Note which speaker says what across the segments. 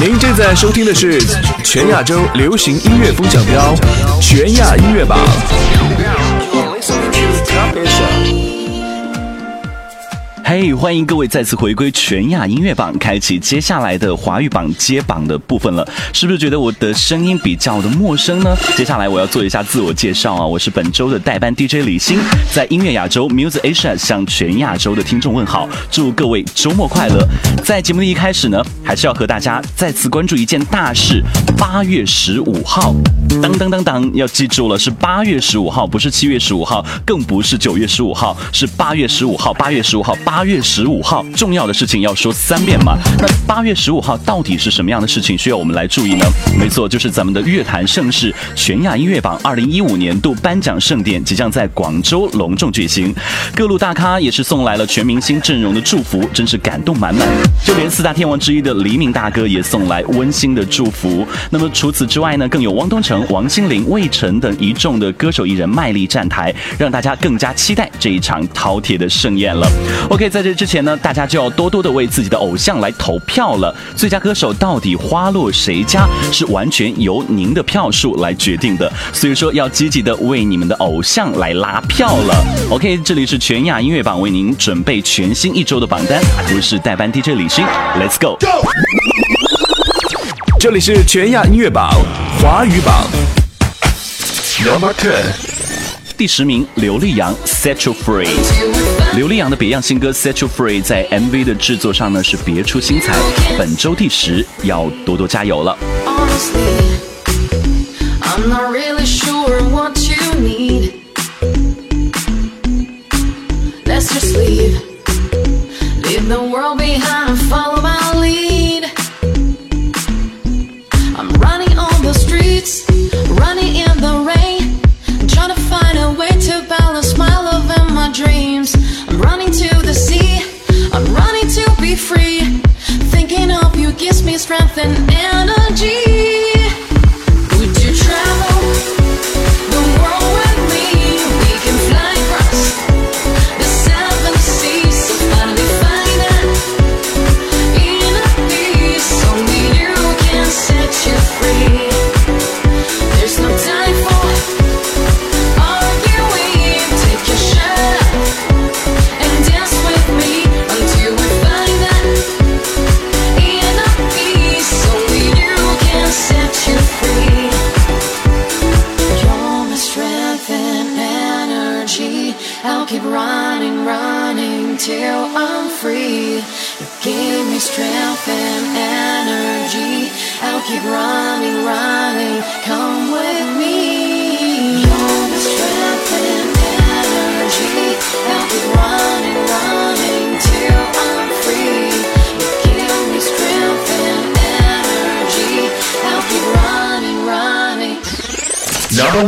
Speaker 1: 您正在收听的是全亚洲流行音乐风向标——全亚音乐榜。
Speaker 2: 嘿，欢迎各位再次回归全亚音乐榜，开启接下来的华语榜接榜的部分了。是不是觉得我的声音比较的陌生呢？接下来我要做一下自我介绍啊，我是本周的代班 DJ 李欣，在音乐亚洲 Music Asia 向全亚洲的听众问好，祝各位周末快乐。在节目的一开始呢，还是要和大家再次关注一件大事：八月十五号，当当当当，要记住了，是八月十五号，不是七月十五号，更不是九月十五号，是八月十五号，八月十五号，八。八月十五号，重要的事情要说三遍嘛？那八月十五号到底是什么样的事情需要我们来注意呢？没错，就是咱们的乐坛盛事——全亚音乐榜二零一五年度颁奖盛典即将在广州隆重举行。各路大咖也是送来了全明星阵容的祝福，真是感动满满。就连四大天王之一的黎明大哥也送来温馨的祝福。那么除此之外呢，更有汪东城、王心凌、魏晨等一众的歌手艺人卖力站台，让大家更加期待这一场饕餮的盛宴了。OK。在这之前呢，大家就要多多的为自己的偶像来投票了。最佳歌手到底花落谁家，是完全由您的票数来决定的。所以说，要积极的为你们的偶像来拉票了。OK，这里是全亚音乐榜为您准备全新一周的榜单，我是代班 DJ 李勋，Let's go。
Speaker 1: 这里是全亚音乐榜华语榜，Number Ten。
Speaker 2: 第十名，刘力扬《Set You Free》。刘力扬的别样新歌《Set You Free》在 MV 的制作上呢是别出心裁，本周第十，要多多加油了。
Speaker 3: Strength and energy.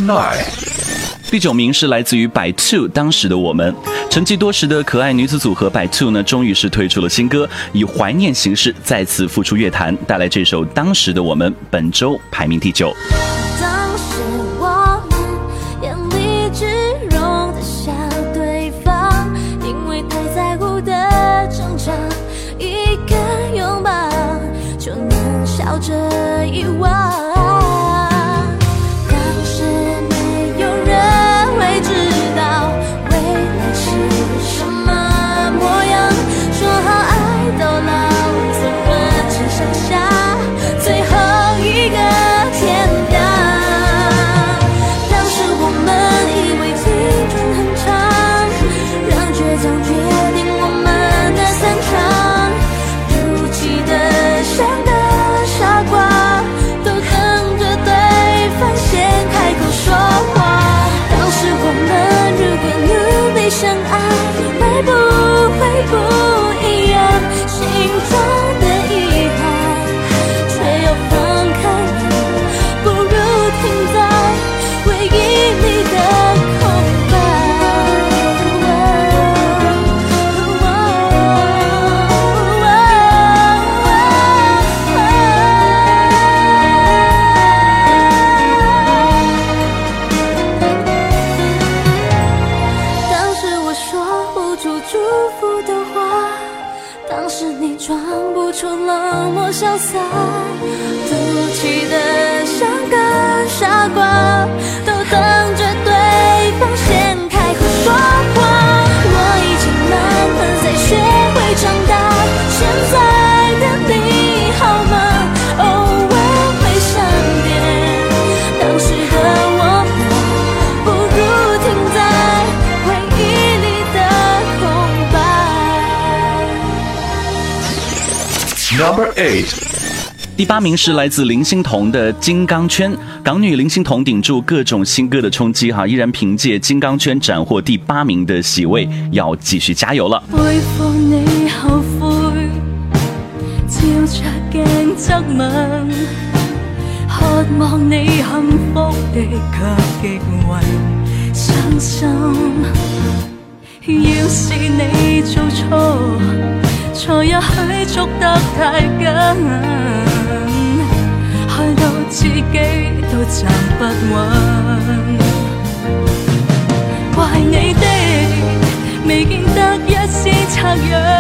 Speaker 2: Nine 第九名是来自于百 two 当时的我们，沉寂多时的可爱女子组合百 two 呢，终于是推出了新歌，以怀念形式再次复出乐坛，带来这首当时的我们，本周排名第九。
Speaker 4: 你的
Speaker 5: Number eight.
Speaker 2: 第八名是来自林心彤的《金刚圈》，港女林心彤顶住各种新歌的冲击，哈，依然凭借《金刚圈》斩获第八名的席位，要继续加油了。
Speaker 4: 回復你後悔，照着鏡側問，渴望你幸福的卻極為傷心。要是你做錯，才也许捉得太紧，害到自己都站不稳。怪你的，未见得一丝恻隐。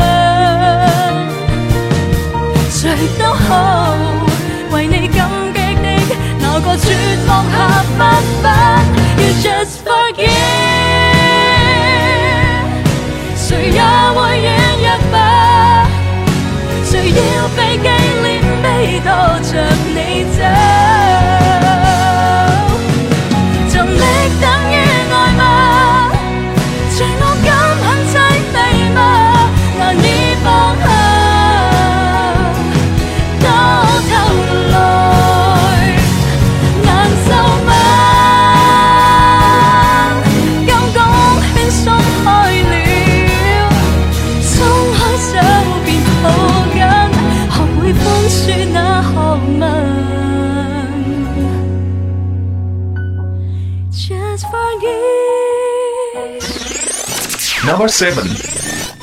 Speaker 5: Four seven.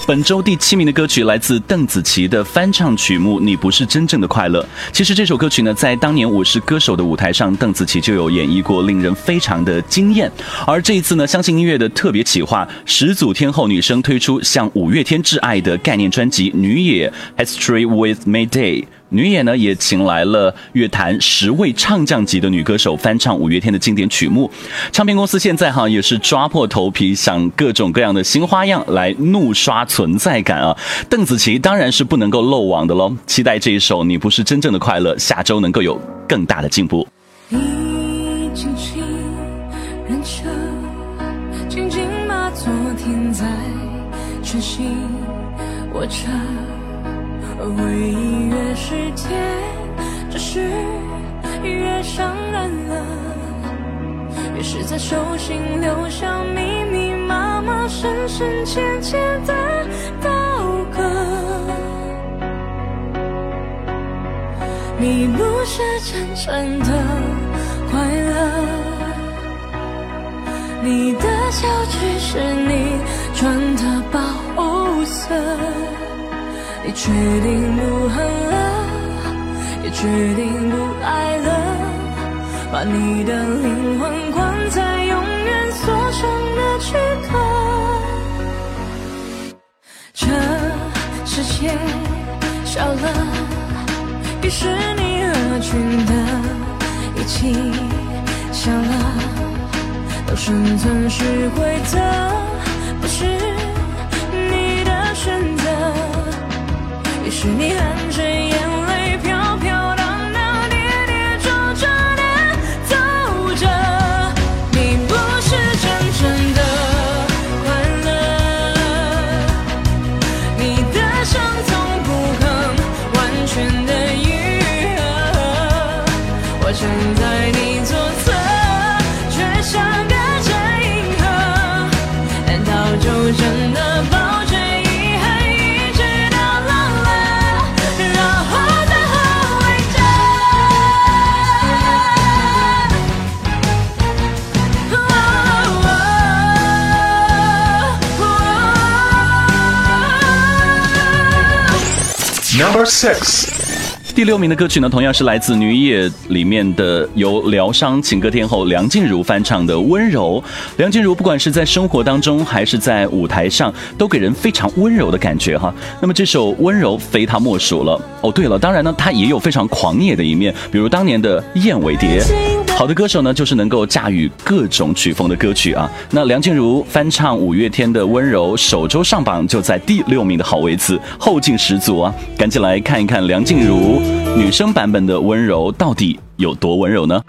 Speaker 2: 本周第七名的歌曲来自邓紫棋的翻唱曲目《你不是真正的快乐》。其实这首歌曲呢，在当年《我是歌手》的舞台上，邓紫棋就有演绎过，令人非常的惊艳。而这一次呢，相信音乐的特别企划，始祖天后女生推出向五月天挚爱的概念专辑《女野 History with Mayday》。女演呢也请来了乐坛十位唱将级的女歌手翻唱五月天的经典曲目。唱片公司现在哈也是抓破头皮想各种各样的新花样来怒刷存在感啊！邓紫棋当然是不能够漏网的喽。期待这一首《你不是真正的快乐》下周能够有更大的进步。
Speaker 4: 车，静静把昨天在晨曦握而，回忆越是甜，只是越伤人了，越是在手心留下密密麻麻、深深浅浅的刀割。你不是真正的快乐，你的笑只是你穿的保护色。你决定不恨了，也决定不爱了，把你的灵魂关在永远锁上的躯壳。这世界少了。于是你合群的一起笑了，都生存是规则，是你含着
Speaker 5: six. 第六名的歌曲呢，同样是来自《女野》里面的由疗伤情歌天后梁静茹翻唱的《温柔》。梁静茹不管是在生活当中还是在舞台上，都给人非常温柔的感觉哈。那么这首《温柔》非她莫属了。哦，对了，当然呢，她也有非常狂野的一面，比如当年的《燕尾蝶》。好的歌手呢，就是能够驾驭各种曲风的歌曲啊。那梁静茹翻唱五月天的《温柔》，首周上榜就在第六名的好位置，后劲十足啊！赶紧来看一看梁静茹女生版本的《温柔》到底有多温柔呢？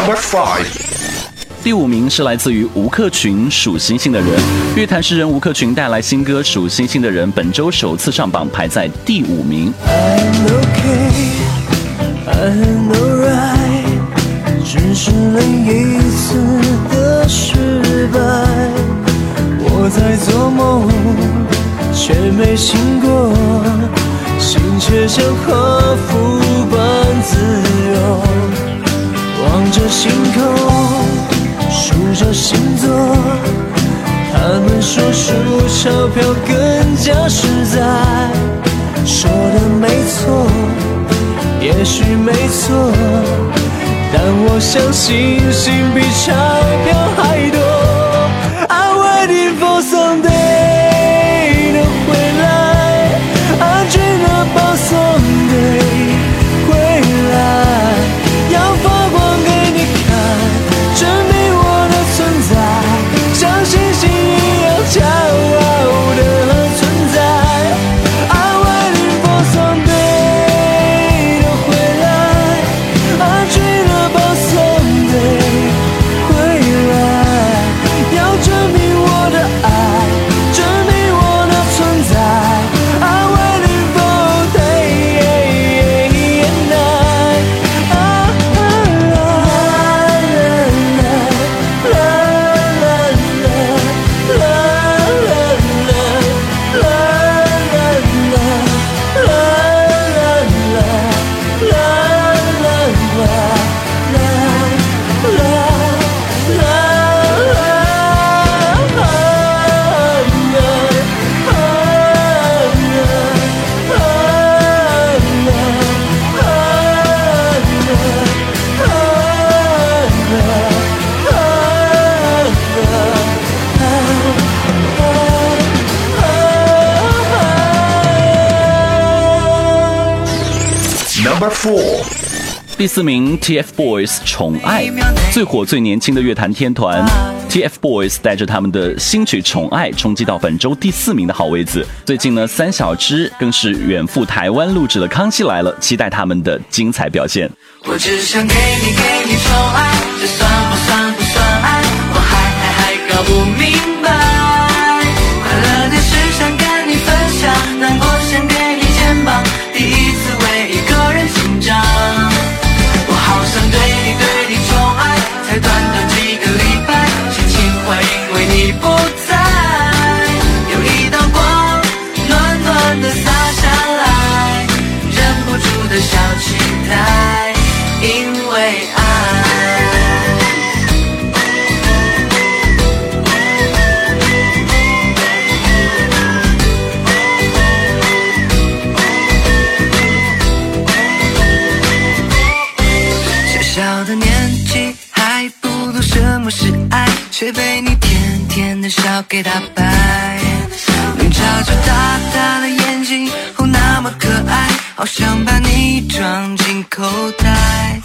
Speaker 6: Number five，
Speaker 5: 第五名是来自于吴克群《数星星的人》，乐坛诗人吴克群带来新歌《数星星的人》，本周首次上榜，排在第五名。
Speaker 7: I'm okay, I'm alright，只是另一次的失败。我在做梦，却没醒过，心却像般自由。望着星空，数着星座，他们说数钞票更加实在。说的没错，也许没错，但我相信星比钞票还多。
Speaker 2: ，TFBOYS《宠爱》，最火最年轻的乐坛天团 TFBOYS 带着他们的新曲《宠爱》冲击到本周第四名的好位子。最近呢，三小只更是远赴台湾录制了《康熙来了》，期待他们的精彩表现。
Speaker 8: 我只想给你给你宠爱，这算不算不算爱？我还还还搞不明白。快乐的事想跟你分享，难过想给你肩膀，好想把你装进口袋。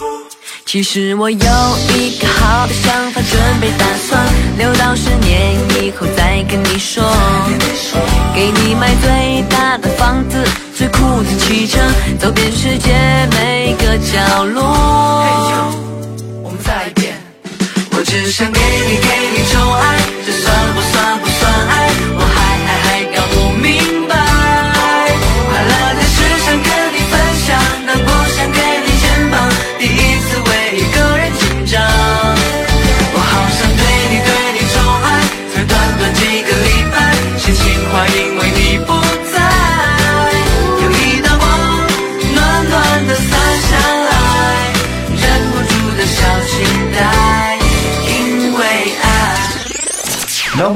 Speaker 5: 其实我有一个好的想法，准备打算留到十年以后再跟你说。给你买最大的房子，最酷的汽车，走遍世界每个角落。
Speaker 8: 我们再一遍。我只想给你给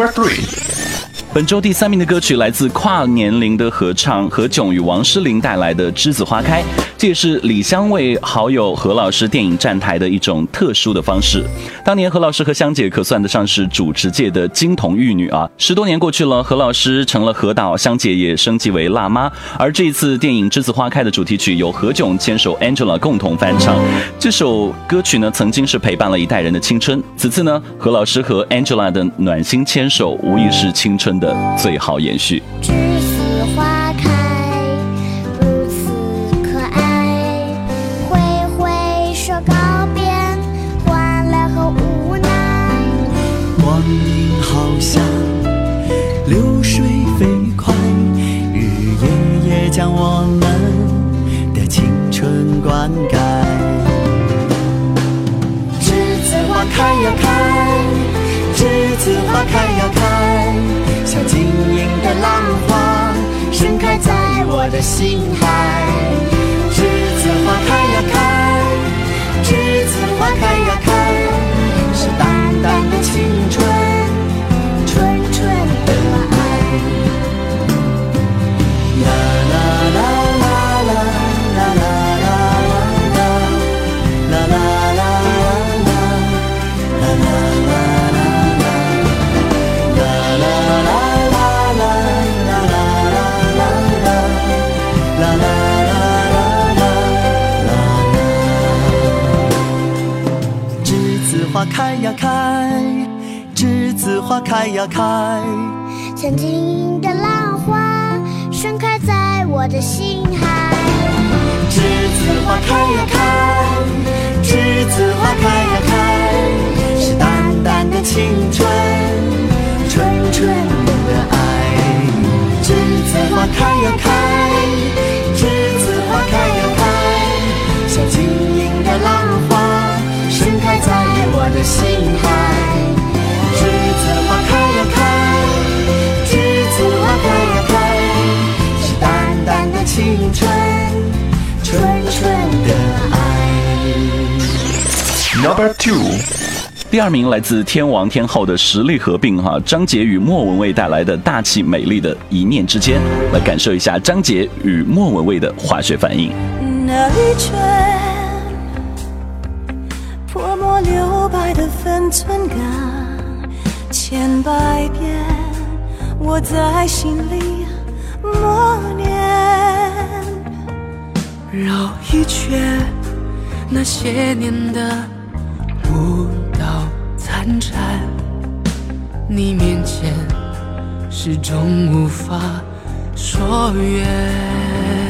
Speaker 1: Number three，
Speaker 2: 本周第三名的歌曲来自跨年龄的合唱何炅与王诗龄带来的《栀子花开》，这也是李湘为好友何老师电影站台的一种特殊的方式。当年何老师和湘姐可算得上是主持界的金童玉女啊！十多年过去了，何老师成了何导，湘姐也升级为辣妈。而这一次电影《栀子花开》的主题曲由何炅牵手 Angela 共同翻唱。这首歌曲呢，曾经是陪伴了一代人的青春。此次呢，何老师和 Angela 的暖心牵手，无疑是青春的最好延续。
Speaker 9: 我的心海。花开呀开，栀子花开呀开。
Speaker 10: 像晶莹的浪花盛开在我的心海。
Speaker 9: 栀子花开呀开，栀子花开呀开，是淡淡的青春，纯纯的爱。栀子花开呀开，在我的心海。栀子花开呀开，栀子花开呀开，是淡淡的青春。纯纯的爱。
Speaker 1: Number two，
Speaker 2: 第二名来自天王天后的实力合并哈，张杰与莫文蔚带来的大气美丽的一念之间，来感受一下张杰与莫文蔚的化学反应。
Speaker 5: 那一圈留白的分寸感，千百遍我在心里默念。绕一圈
Speaker 11: 那些年的舞蹈残蝉，你面前始终无法说远。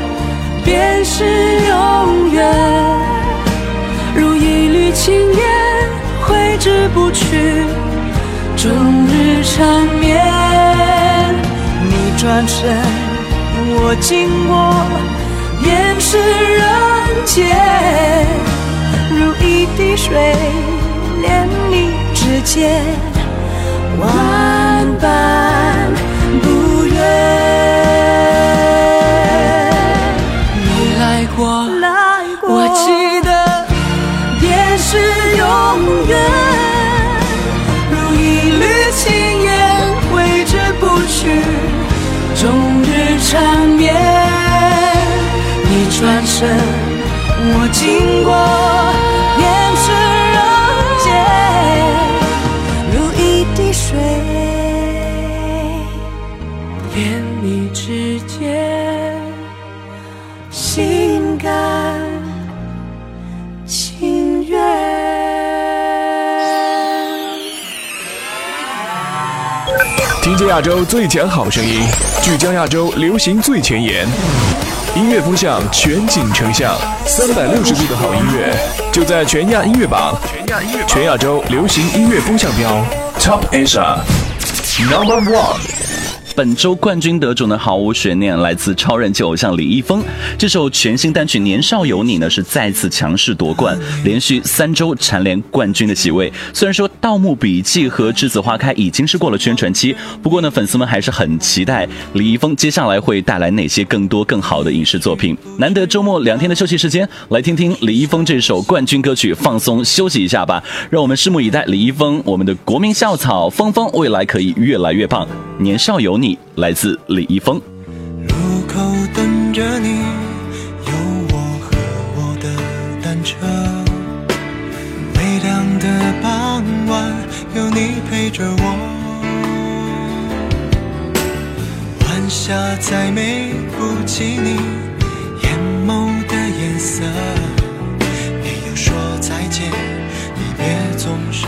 Speaker 11: 便是永远，如一缕青烟，挥之不去，终日缠绵。
Speaker 4: 你转身，我经过，便是人间，如一滴水，连你指尖，万般
Speaker 1: 亚洲最强好声音，聚焦亚洲流行最前沿，音乐风向全景成像，三百六十度的好音乐就在全亚音乐榜，全亚音乐全亚洲流行音乐风向标 Top Asia Number One。
Speaker 2: 本周冠军得主呢，毫无悬念，来自超人气偶像李易峰。这首全新单曲《年少有你》呢，是再次强势夺冠，连续三周蝉联冠军的席位。虽然说《盗墓笔记》和《栀子花开》已经是过了宣传期，不过呢，粉丝们还是很期待李易峰接下来会带来哪些更多更好的影视作品。难得周末两天的休息时间，来听听李易峰这首冠军歌曲，放松休息一下吧。让我们拭目以待，李易峰，我们的国民校草峰峰，未来可以越来越棒。年少有你，来自李易峰。
Speaker 12: 路口等着你，有我和我的单车。微凉的傍晚，有你陪着我。晚霞再美不及你眼眸的颜色。没有说再见，离别总是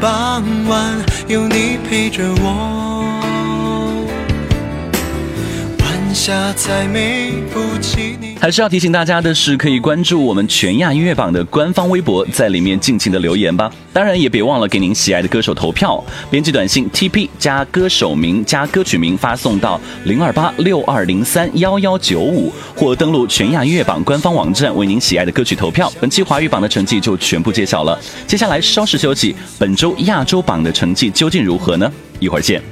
Speaker 12: 傍晚，有你陪着我。
Speaker 2: 还是要提醒大家的是，可以关注我们全亚音乐榜的官方微博，在里面尽情的留言吧。当然也别忘了给您喜爱的歌手投票，编辑短信 TP 加歌手名加歌曲名发送到零二八六二零三幺幺九五，或登录全亚音乐榜官方网站为您喜爱的歌曲投票。本期华语榜的成绩就全部揭晓了，接下来稍事休息，本周亚洲榜的成绩究竟如何呢？一会儿见。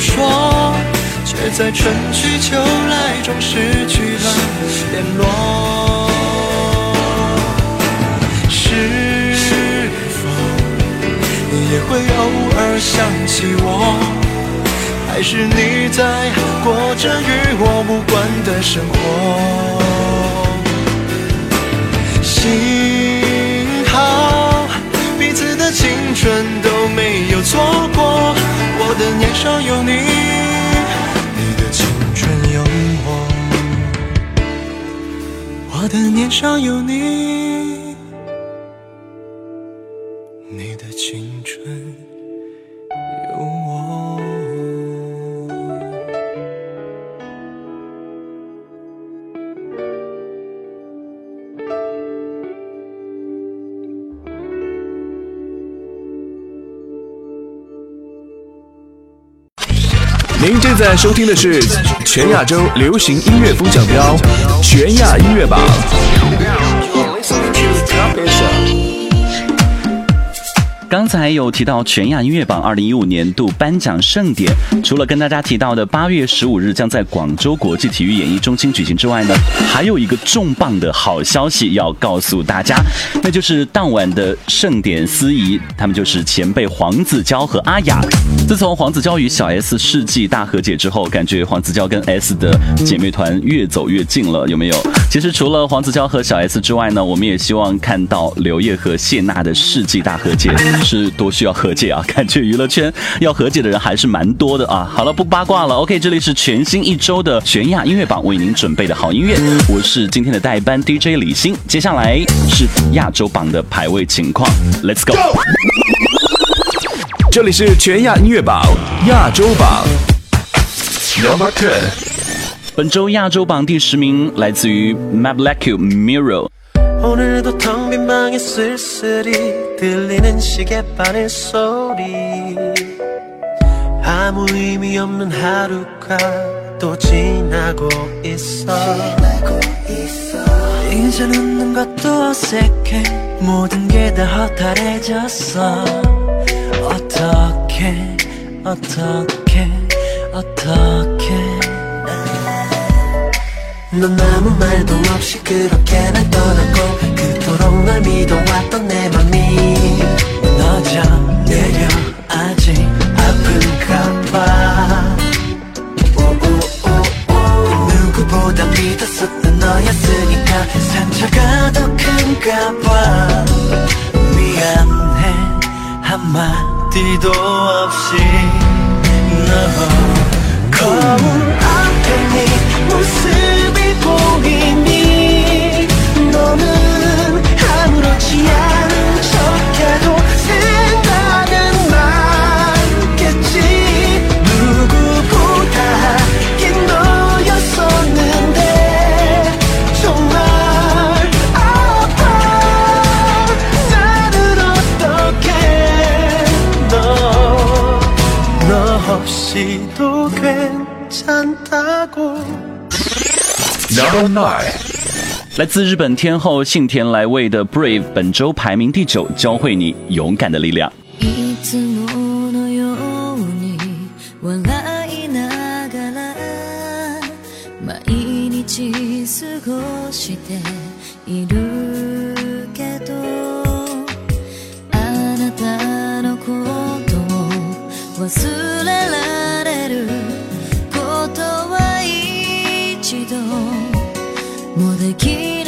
Speaker 12: 说，却在春去秋来中失去了联络。是否你也会偶尔想起我？还是你在过着与我无关的生活？幸好彼此的青春都没有错过，的年少有你，你的青春有我，我的年少有你，你。
Speaker 1: 您正在收听的是全亚洲流行音乐风向标全亚音乐榜。
Speaker 2: 刚才有提到全亚音乐榜二零一五年度颁奖盛典，除了跟大家提到的八月十五日将在广州国际体育演艺中心举行之外呢，还有一个重磅的好消息要告诉大家，那就是当晚的盛典司仪，他们就是前辈黄子佼和阿雅。自从黄子佼与小 S 世纪大和解之后，感觉黄子佼跟 S 的姐妹团越走越近了，有没有？其实除了黄子佼和小 S 之外呢，我们也希望看到刘烨和谢娜的世纪大和解。是多需要和解啊！感觉娱乐圈要和解的人还是蛮多的啊。好了，不八卦了。OK，这里是全新一周的全亚音乐榜为您准备的好音乐，我是今天的代班 DJ 李欣。接下来是亚洲榜的排位情况，Let's go。
Speaker 1: 这里是全亚音乐榜亚洲榜 number ten。
Speaker 2: 本周亚洲榜第十名来自于 Maple Cue Mirror。
Speaker 12: 들리는 시계 바늘 소리. 아무 의미 없는 하루가 또 지나고 있어. 이제 웃는 것도 어색해. 모든 게 다 허탈해졌어. 어떻게 어떻게 어떻게 넌 아무 말도 없이 그렇게 날 떠났고 그토록 널 믿어왔던 내 맘이 너져 내려 아직 아픈가 봐 오오오오. 누구보다 믿었었던 너였으니까 상처가 더 큰가 봐 미안해 한마디도 없이. 너 거울 앞에 네
Speaker 1: Show Nine。
Speaker 2: 来自日本天后幸田来未的 Brave 本周排名第九，教会你勇敢的力量。
Speaker 13: more
Speaker 14: the key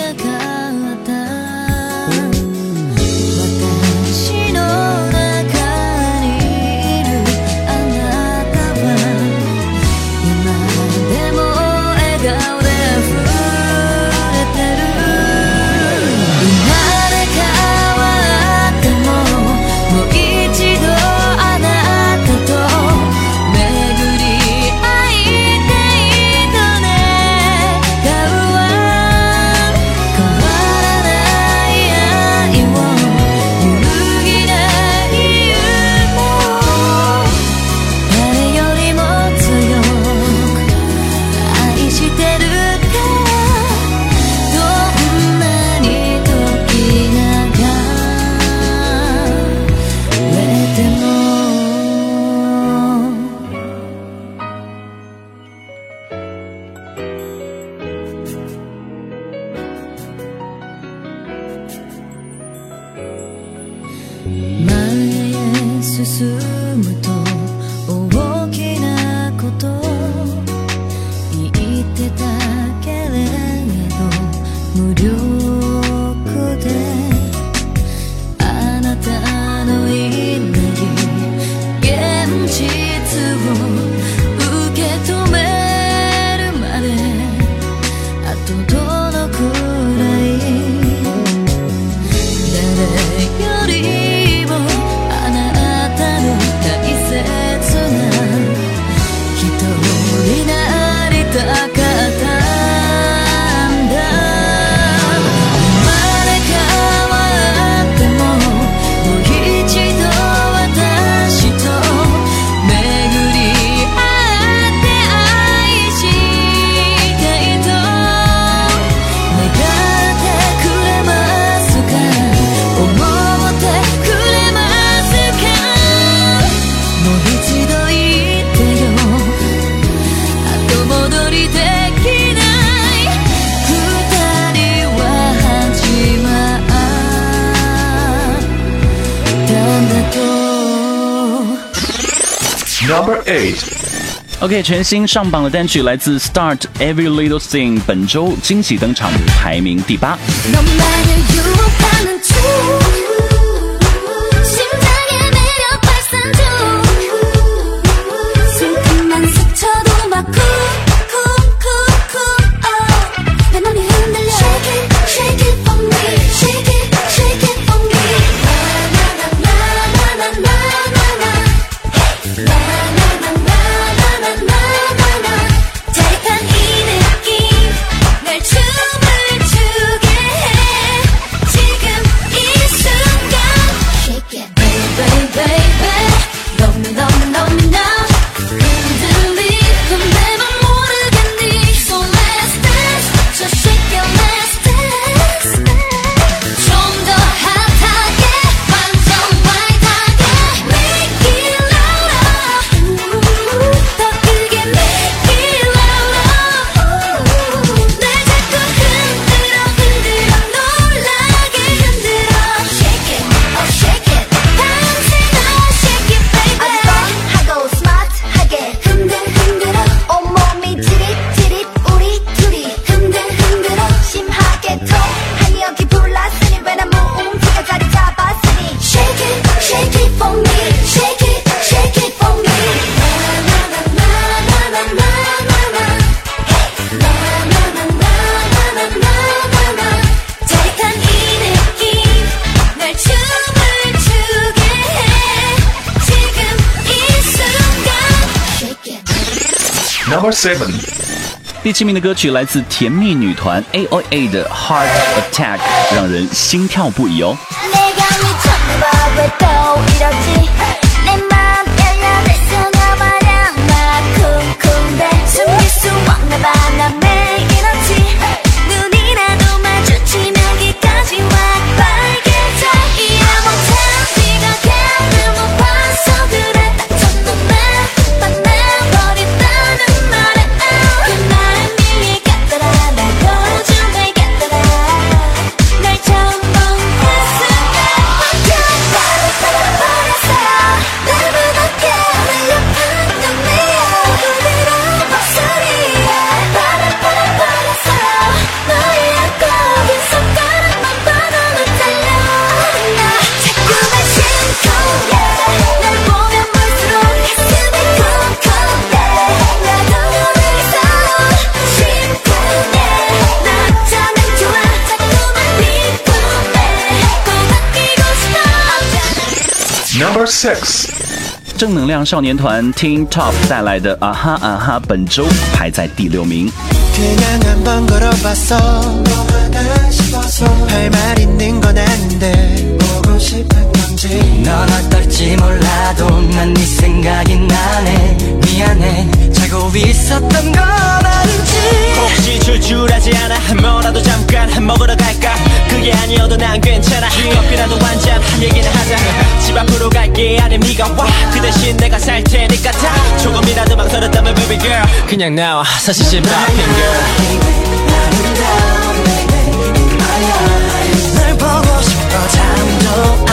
Speaker 5: OK，全新上榜的单曲来自 Start Every Little Thing，本周惊喜登场，排名第八。
Speaker 14: No matter
Speaker 5: you, 亲名的歌曲来自甜蜜女团 AOA 的《Heart Attack》，让人心跳不已哦。正能量少年团 t e n Top 带来的《啊哈啊哈》本周排在第六名。
Speaker 15: 혹시 줄줄하지 않아? 뭐라도 잠깐 먹으러 갈까? 그게 아니어도 난 괜찮아. 커피라도 한잔 얘기는 하자. 집 앞으로 갈게 안에 네가 와그 대신 내가 살 테니까 다 조금이라도 망설였다면 baby girl. 그냥 나와 사실 집 앞인 girl. 날 보고 싶어 잠도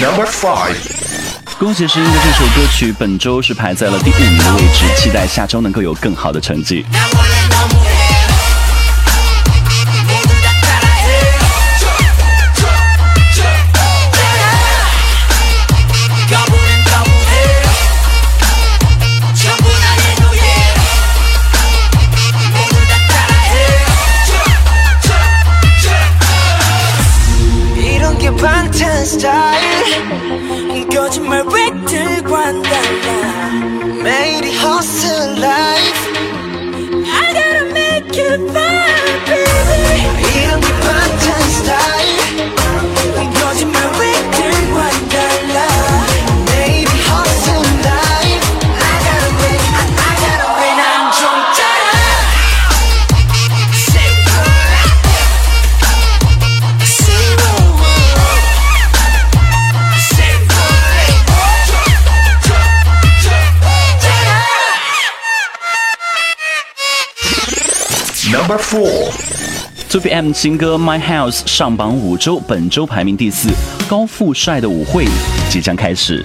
Speaker 14: number five.
Speaker 5: 恭喜声音的这首歌曲本周是排在了第五名的位置期待下周能够有更好的成绩。
Speaker 14: number four.
Speaker 5: 作品 m 新歌 my house 上榜五周本周排名第四高富帅的舞会即将开始。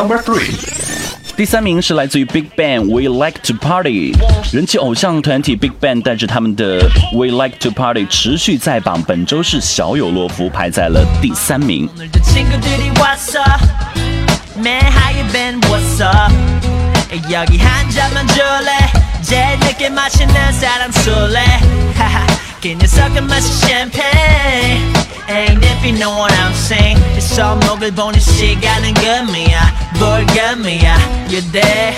Speaker 14: Number three.
Speaker 5: 第三名是来自于 Big Bang，We Like to Party，人气偶像团体 Big Bang 带着他们的 We Like to Party 持续在榜，本周是小有洛夫排在了第三名。
Speaker 16: And yourself a of champagne. Ain't if you know what I'm saying. It's all 보는 시간은 금이야 뭘 금이야 You're there?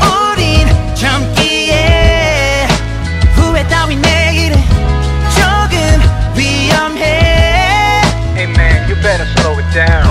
Speaker 16: 우린 젊기에 후회 따위 내일은 조금 위험해
Speaker 17: Hey man, you better slow it down.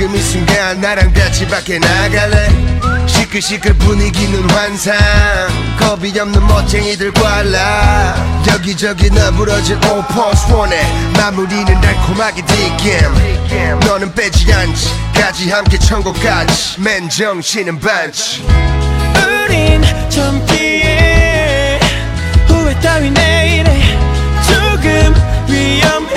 Speaker 18: 지금 이 순간 나랑 같이 밖에 나갈래? 시끌시끌 분위기는 환상. 겁이 없는 멋쟁이들 꽐라. 여기저기 너부러진 오퍼스 원해 마무리는 달콤하게 디겜 너는 빼지 않지. 까지 함께 천국까지. 맨 정신은 반치
Speaker 16: 우린 젊기에 후회 따윈 내일에 조금 위험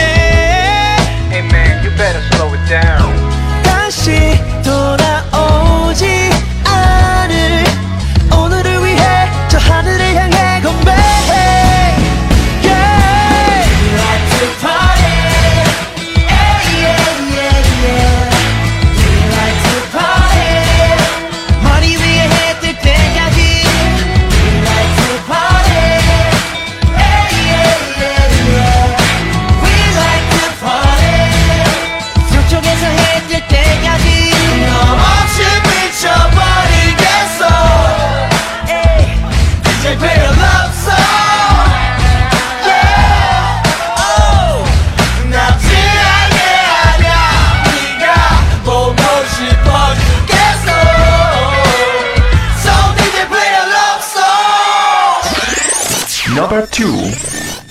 Speaker 1: Number two，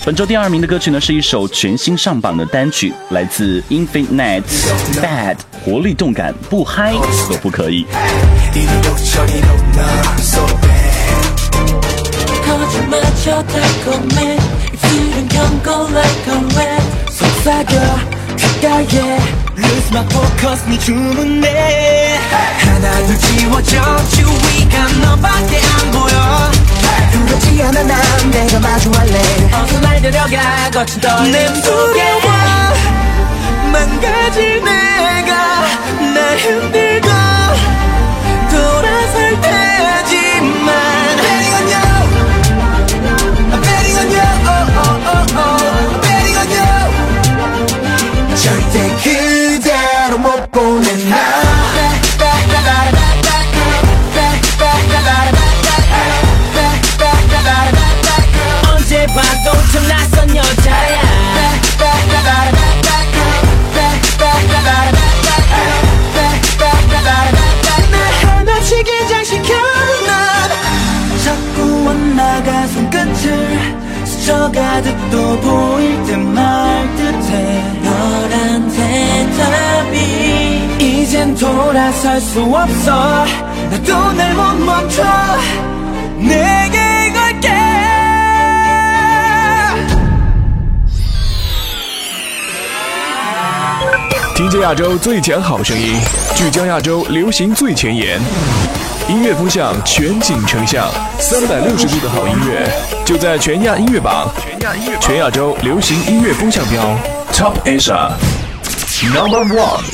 Speaker 2: 本周第二名的歌曲呢，是一首全新上榜的单曲，来自 Infinite Bad，活力动感，不嗨都不可以。
Speaker 16: 아무렇지 않아 난 내가 마주할래. 어둠을 내려가 거친 떨내 두려워 망가질 내가 날 흔들고 돌아설 테지. 보일 듯 말 듯해 너란 대답이 이젠 돌아설 수 없어 나도 날 못 멈춰 내게
Speaker 1: 迎接亚洲最强好声音》，聚焦亚洲流行最前沿，音乐风向全景成像，三百六十度的好音乐就在全亚音乐榜，全亚音乐，全亚洲流行音乐风向标 Top Asia Number One。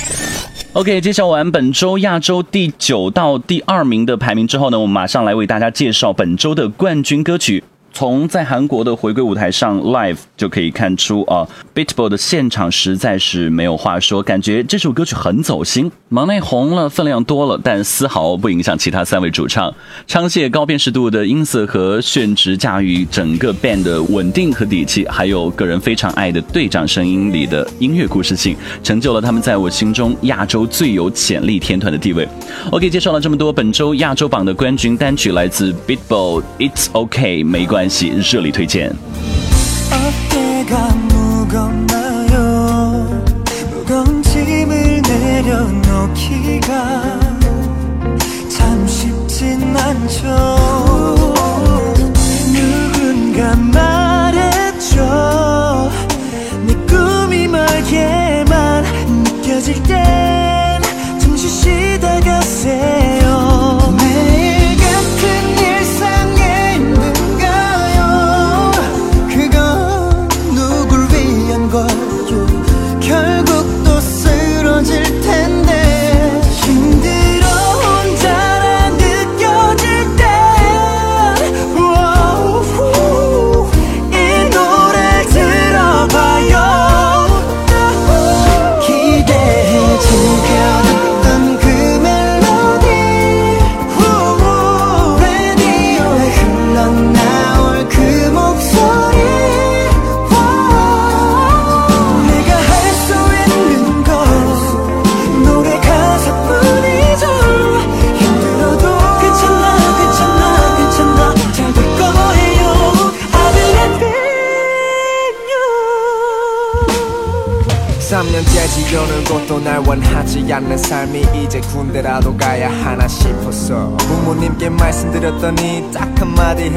Speaker 2: OK，揭晓完本周亚洲第九到第二名的排名之后呢，我们马上来为大家介绍本周的冠军歌曲。从在韩国的回归舞台上 live 就可以看出啊，Beatbo 的现场实在是没有话说，感觉这首歌曲很走心。忙内红了，分量多了，但丝毫不影响其他三位主唱。昌谢高辨识度的音色和炫值驾驭整个 band 的稳定和底气，还有个人非常爱的队长声音里的音乐故事性，成就了他们在我心中亚洲最有潜力天团的地位。OK，介绍了这么多本周亚洲榜的冠军单曲，来自 Beatbo It's OK 没关系，热力推荐。
Speaker 12: 어깨가 무겁나요? 무거운 짐을 내려놓기가 참 쉽진 않죠. 누군가 말했죠. 내 꿈이 멀게만 느껴질 땐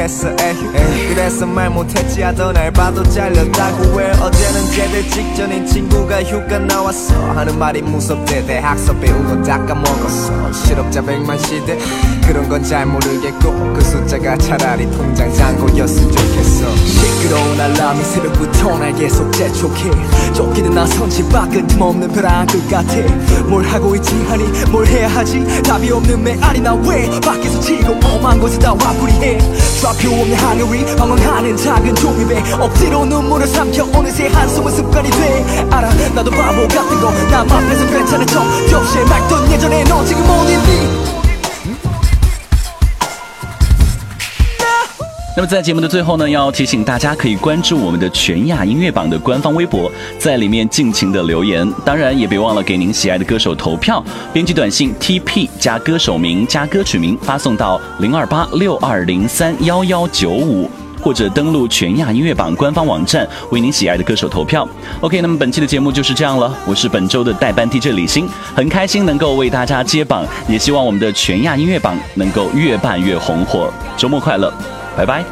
Speaker 12: essa
Speaker 19: 그래서 말 못했지 하던 알바도 잘렸다고 왜 어제는 제대 직전인 친구가 휴가 나왔어. 하는 말이 무섭대. 대학서 배운 건다 까먹었어. 실업자 백만 시대. 그런 건 잘 모르겠고 그 숫자가 차라리 통장 잔고였으면 좋겠어. 시끄러운 알람이 새벽부터 날 계속 재촉해. 쫓기는 나선 집 밖은 틈없는 벼랑 끝 같아. 뭘 하고 있지? 하니 뭘 해야 하지? 답이 없는 메아리 나 왜 밖에서 치고 엄한 곳에 다 와부리해? 좌표 없는 하늘이 방황 하는 작은 종이배 억지로 눈물을 삼켜 어느새 한숨은 습관이 돼 알아 나도 바보 같은 거남 앞에서 괜찮은 척 겹치에 말던 예전에 너 지금 어딨니
Speaker 2: 那么在节目的最后呢，要提醒大家可以关注我们的全亚音乐榜的官方微博，在里面尽情的留言。当然也别忘了给您喜爱的歌手投票，编辑短信 TP 加歌手名加歌曲名发送到零二八六二零三幺幺九五。 或者登录全亚音乐榜官方网站为您喜爱的歌手投票。Ok 那么本期的节目就是这样了我是本周的代班 dj 李欣很开心能够为大家揭榜也希望我们的全亚音乐榜能够越办越红火。周末快乐拜拜。